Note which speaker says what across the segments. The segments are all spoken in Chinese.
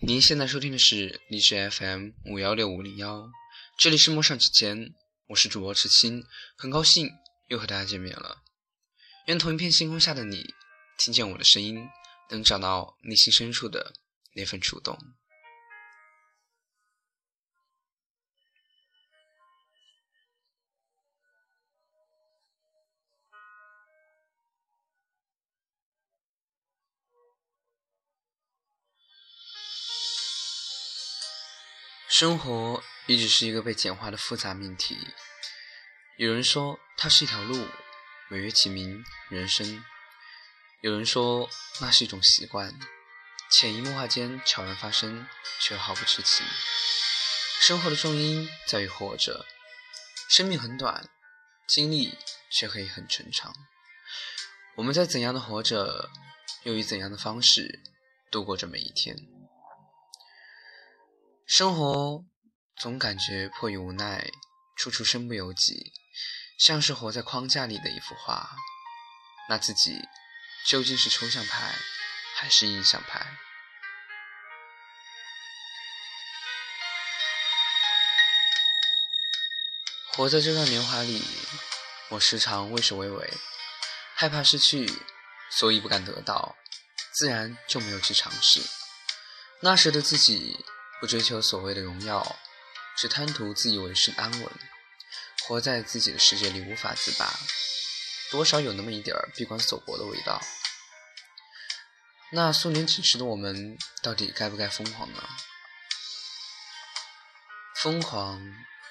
Speaker 1: 您现在收听的是荔枝 FM 五幺六五零幺，这里是陌上之间，我是主播赤青，很高兴又和大家见面了。愿同一片星空下的你，听见我的声音，能找到内心深处的那份触动。生活一直是一个被简化的复杂命题。有人说它是一条路，美曰其名人生；有人说那是一种习惯，潜移默化间悄然发生，却毫不知情。生活的重音在于活着，生命很短，经历却可以很长长。我们在怎样的活着，又以怎样的方式度过着每一天？生活总感觉迫于无奈，处处身不由己，像是活在框架里的一幅画。那自己究竟是抽象派还是印象派？活在这段年华里，我时常畏首畏尾，害怕失去，所以不敢得到，自然就没有去尝试。那时的自己。不追求所谓的荣耀，只贪图自以为是安稳，活在自己的世界里无法自拔，多少有那么一点儿闭关锁国的味道。那素年锦时的我们，到底该不该疯狂呢？疯狂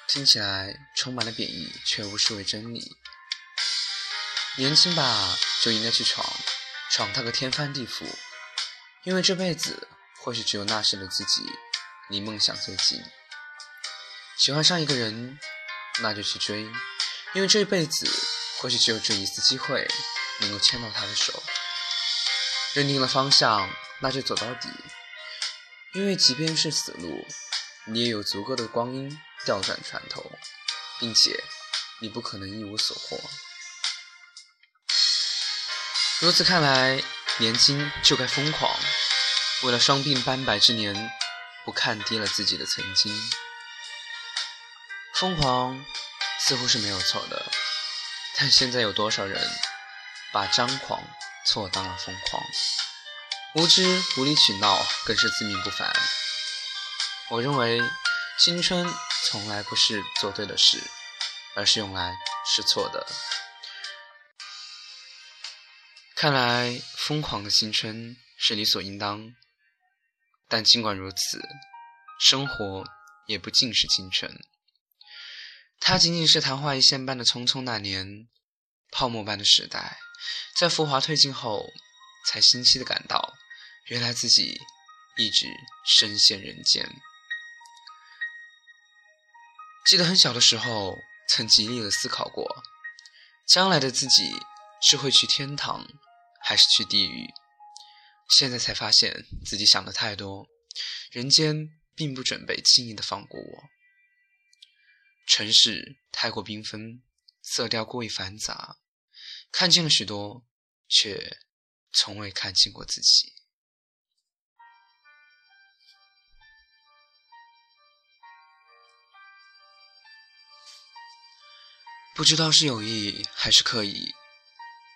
Speaker 1: 听起来充满了贬义，却无视为真理。年轻吧，就应该去闯，闯他个天翻地覆，因为这辈子或许只有那时的自己。离梦想最近，喜欢上一个人，那就去追，因为这一辈子或许只有这一次机会能够牵到他的手。认定了方向，那就走到底，因为即便是死路，你也有足够的光阴调转船头，并且你不可能一无所获。如此看来，年轻就该疯狂，为了双鬓斑白之年。不看低了自己的曾经，疯狂似乎是没有错的，但现在有多少人把张狂错当了疯狂？无知无理取闹更是自命不凡。我认为青春从来不是做对的事，而是用来试错的。看来疯狂的青春是理所应当。但尽管如此，生活也不尽是青春。它仅仅是昙花一现般的匆匆那年，泡沫般的时代，在浮华褪尽后，才清晰的感到，原来自己一直深陷人间。记得很小的时候，曾极力的思考过，将来的自己是会去天堂，还是去地狱。现在才发现自己想的太多，人间并不准备轻易的放过我。城市太过缤纷，色调过于繁杂，看见了许多，却从未看清过自己。不知道是有意还是刻意，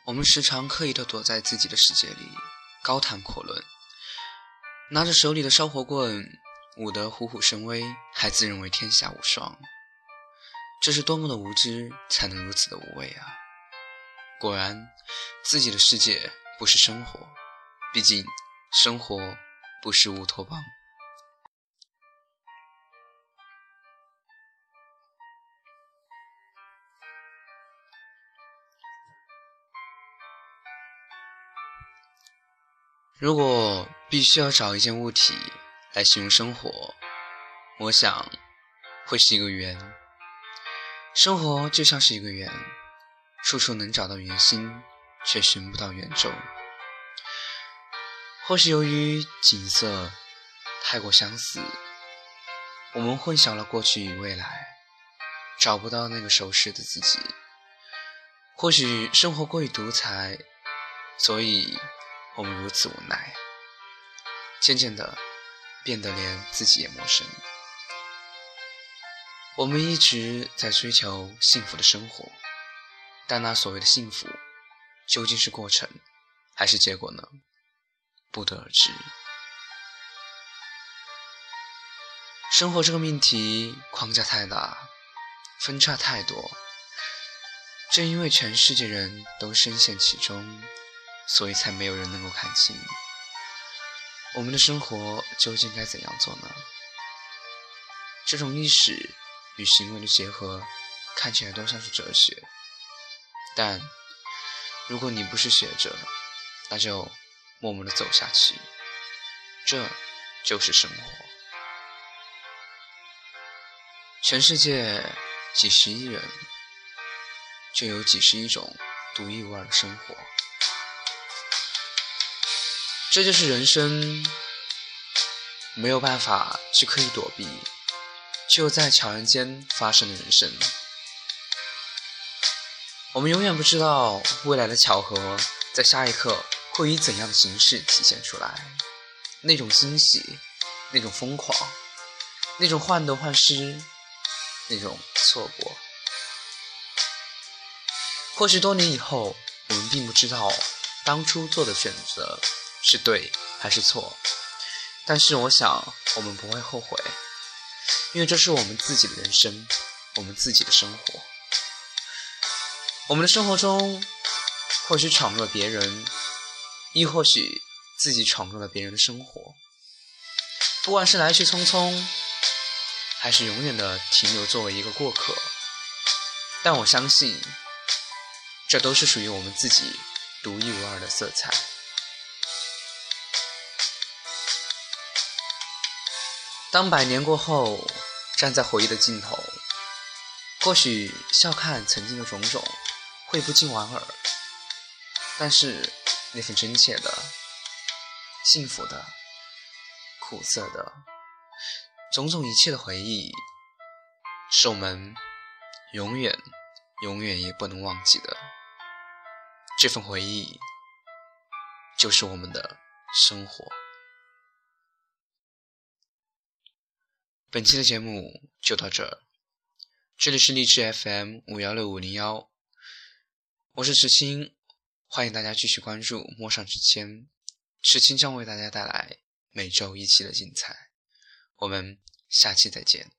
Speaker 1: 我们时常刻意的躲在自己的世界里。高谈阔论，拿着手里的烧火棍，舞得虎虎生威，还自认为天下无双。这是多么的无知，才能如此的无畏啊！果然，自己的世界不是生活，毕竟生活不是乌托邦。如果必须要找一件物体来形容生活，我想会是一个圆。生活就像是一个圆，处处能找到圆心，却寻不到圆周。或许由于景色太过相似，我们混淆了过去与未来，找不到那个熟识的自己。或许生活过于独裁，所以。我们如此无奈，渐渐的，变得连自己也陌生。我们一直在追求幸福的生活，但那所谓的幸福，究竟是过程还是结果呢？不得而知。生活这个命题框架太大，分叉太多。正因为全世界人都深陷其中，所以才没有人能够看清我们的生活究竟该怎样做呢？这种意识。与行为的结合，看起来都像是哲学。但如果你不是学者，那就默默的走下去。这就是生活。全世界几十亿人，就有几十亿种独一无二的生活。这就是人生，没有办法去刻意躲避。就在悄然间发生的人生，我们永远不知道未来的巧合在下一刻会以怎样的形式体现出来。那种惊喜，那种疯狂，那种患得患失，那种错过。或许多年以后，我们并不知道当初做的选择是对还是错，但是我想，我们不会后悔。因为这是我们自己的人生，我们自己的生活。我们的生活中，或许闯入了别人，亦或许自己闯入了别人的生活。不管是来去匆匆，还是永远的停留作为一个过客，但我相信，这都是属于我们自己独一无二的色彩。当百年过后，站在回忆的尽头，或许笑看曾经的种种，会不禁莞尔。但是那份真切的、幸福的、苦涩的，种种一切的回忆，是我们永远、永远也不能忘记的。这份回忆，就是我们的生活。本期的节目就到这儿，这里是荔枝 FM 五幺六五零幺，我是池青，欢迎大家继续关注陌上之间，池青将为大家带来每周一期的精彩，我们下期再见。